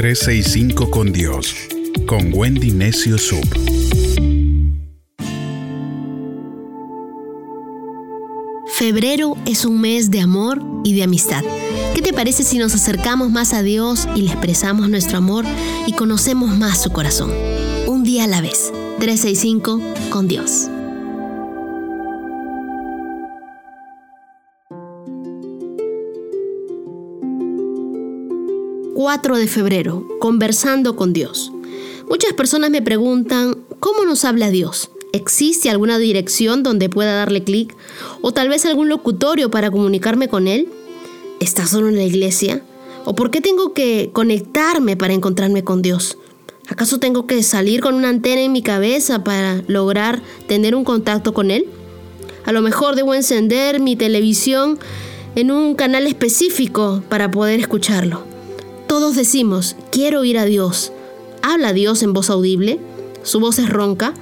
365 con Dios, con Wendy Necio Sub. Febrero es un mes de amor y de amistad. ¿Qué te parece si nos acercamos más a Dios y le expresamos nuestro amor y conocemos más su corazón? Un día a la vez. 365 con Dios. 4 de febrero, conversando con Dios. Muchas personas me preguntan, ¿cómo nos habla Dios? ¿Existe alguna dirección donde pueda darle clic? ¿O tal vez algún locutorio para comunicarme con Él? ¿Estás solo en la iglesia? ¿O por qué tengo que conectarme para encontrarme con Dios? ¿Acaso tengo que salir con una antena en mi cabeza para lograr tener un contacto con Él? A lo mejor debo encender mi televisión en un canal específico para poder escucharlo. Todos decimos, quiero oír a Dios. ¿Habla Dios en voz audible? ¿Su voz es ronca?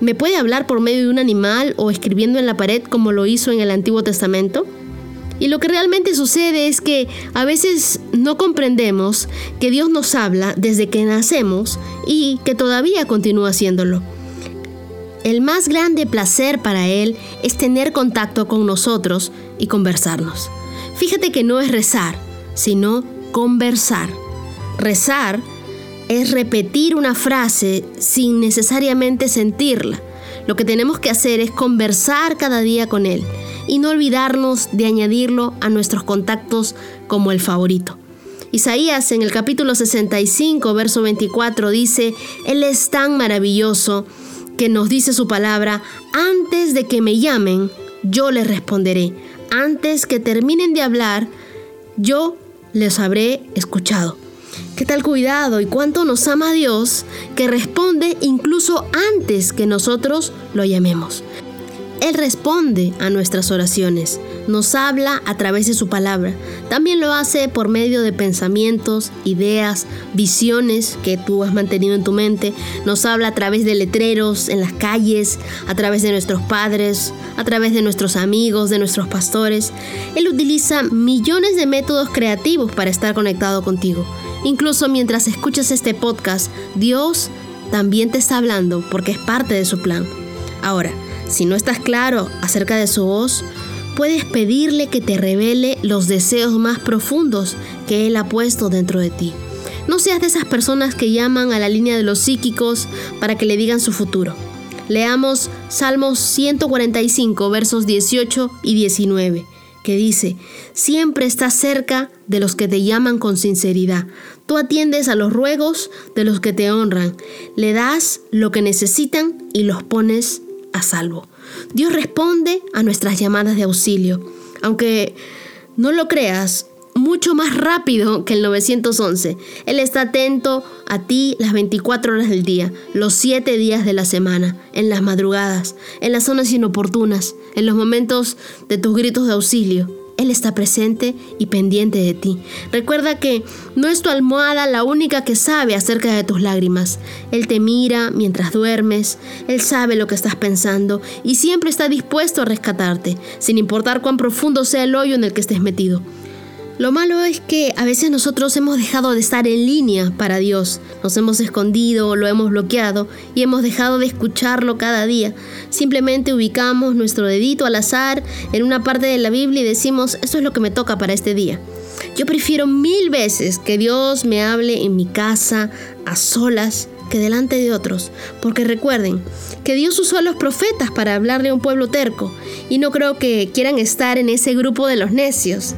¿Me puede hablar por medio de un animal o escribiendo en la pared como lo hizo en el Antiguo Testamento? Y lo que realmente sucede es que a veces no comprendemos que Dios nos habla desde que nacemos y que todavía continúa haciéndolo. El más grande placer para Él es tener contacto con nosotros y conversarnos. Fíjate que no es rezar, sino conversar. Rezar es repetir una frase sin necesariamente sentirla. Lo que tenemos que hacer es conversar cada día con Él y no olvidarnos de añadirlo a nuestros contactos como el favorito. Isaías en el capítulo 65, verso 24 dice, Él es tan maravilloso que nos dice su palabra, antes de que me llamen, yo les responderé. Antes que terminen de hablar, yo les habré escuchado. ¿Qué tal cuidado y cuánto nos ama Dios que responde incluso antes que nosotros lo llamemos? Él responde a nuestras oraciones, nos habla a través de su palabra. También lo hace por medio de pensamientos, ideas, visiones que tú has mantenido en tu mente. Nos habla a través de letreros en las calles, a través de nuestros padres, a través de nuestros amigos, de nuestros pastores. Él utiliza millones de métodos creativos para estar conectado contigo. Incluso mientras escuchas este podcast, Dios también te está hablando porque es parte de su plan. Ahora, si no estás claro acerca de su voz, puedes pedirle que te revele los deseos más profundos que Él ha puesto dentro de ti. No seas de esas personas que llaman a la línea de los psíquicos para que le digan su futuro. Leamos Salmos 145, versos 18 y 19, que dice, Siempre estás cerca de los que te llaman con sinceridad. Tú atiendes a los ruegos de los que te honran. Le das lo que necesitan y los pones a salvo. Dios responde a nuestras llamadas de auxilio, aunque no lo creas, mucho más rápido que el 911. Él está atento a ti las 24 horas del día, los 7 días de la semana, en las madrugadas, en las zonas inoportunas, en los momentos de tus gritos de auxilio. Él está presente y pendiente de ti. Recuerda que no es tu almohada la única que sabe acerca de tus lágrimas. Él te mira mientras duermes, Él sabe lo que estás pensando y siempre está dispuesto a rescatarte, sin importar cuán profundo sea el hoyo en el que estés metido. Lo malo es que a veces nosotros hemos dejado de estar en línea para Dios, nos hemos escondido, lo hemos bloqueado y hemos dejado de escucharlo cada día. Simplemente ubicamos nuestro dedito al azar en una parte de la Biblia y decimos, esto es lo que me toca para este día. Yo prefiero mil veces que Dios me hable en mi casa, a solas, que delante de otros, porque recuerden que Dios usó a los profetas para hablarle a un pueblo terco, y no creo que quieran estar en ese grupo de los necios.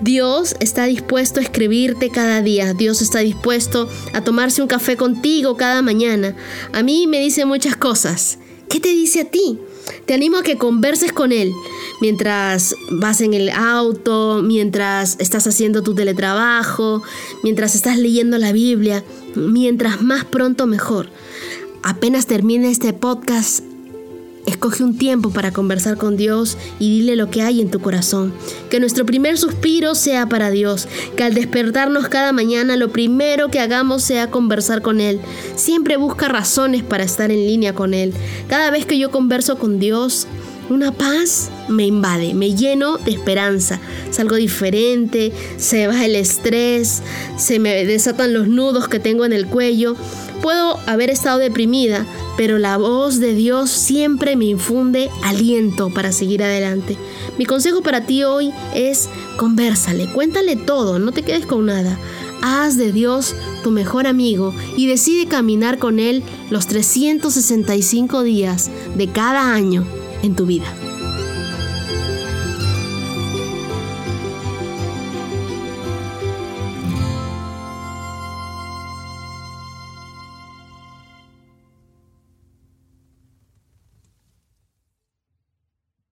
Dios está dispuesto a escribirte cada día. Dios está dispuesto a tomarse un café contigo cada mañana. A mí me dice muchas cosas. ¿Qué te dice a ti? Te animo a que converses con Él mientras vas en el auto, mientras estás haciendo tu teletrabajo, mientras estás leyendo la Biblia, mientras más pronto mejor. Apenas termine este podcast, Escoge un tiempo para conversar con Dios y dile lo que hay en tu corazón. Que nuestro primer suspiro sea para Dios. Que al despertarnos cada mañana lo primero que hagamos sea conversar con Él. Siempre busca razones para estar en línea con Él. Cada vez que yo converso con Dios, Una paz me invade, me lleno de esperanza. Salgo diferente, se va el estrés, se me desatan los nudos que tengo en el cuello. Puedo haber estado deprimida, pero la voz de Dios siempre me infunde aliento para seguir adelante. Mi consejo para ti hoy es conversale, cuéntale todo, no te quedes con nada. Haz de Dios tu mejor amigo y decide caminar con Él los 365 días de cada año en tu vida.